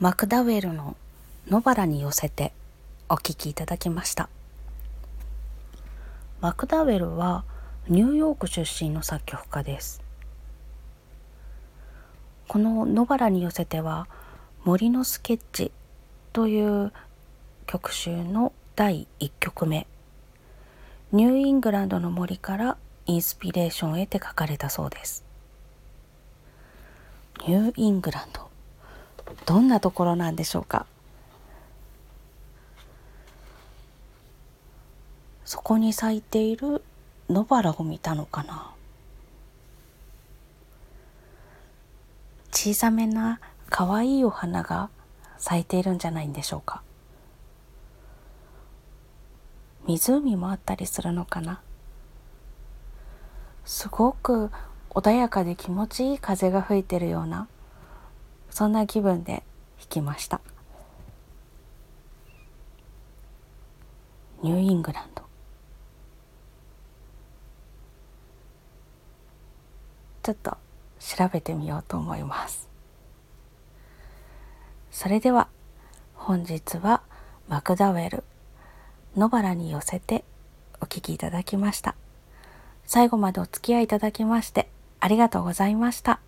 マクダウェルの野原に寄せてお聴きいただきました。マクダウェルはニューヨーク出身の作曲家です。この野原に寄せては森のスケッチという曲集の第1曲目ニューイングランドの森からインスピレーションを得て書かれたそうです。ニューイングランド。どんなところなんでしょうか？そこに咲いている野原を見たのかな？小さめな可愛いお花が咲いているんじゃないんでしょうか？湖もあったりするのかな？すごく穏やかで気持ちいい風が吹いてるようなそんな気分で弾きました。ニューイングランド。ちょっと調べてみようと思います。それでは本日はマクダウェル野原に寄せてお聴きいただきました。最後までお付き合いいただきましてありがとうございました。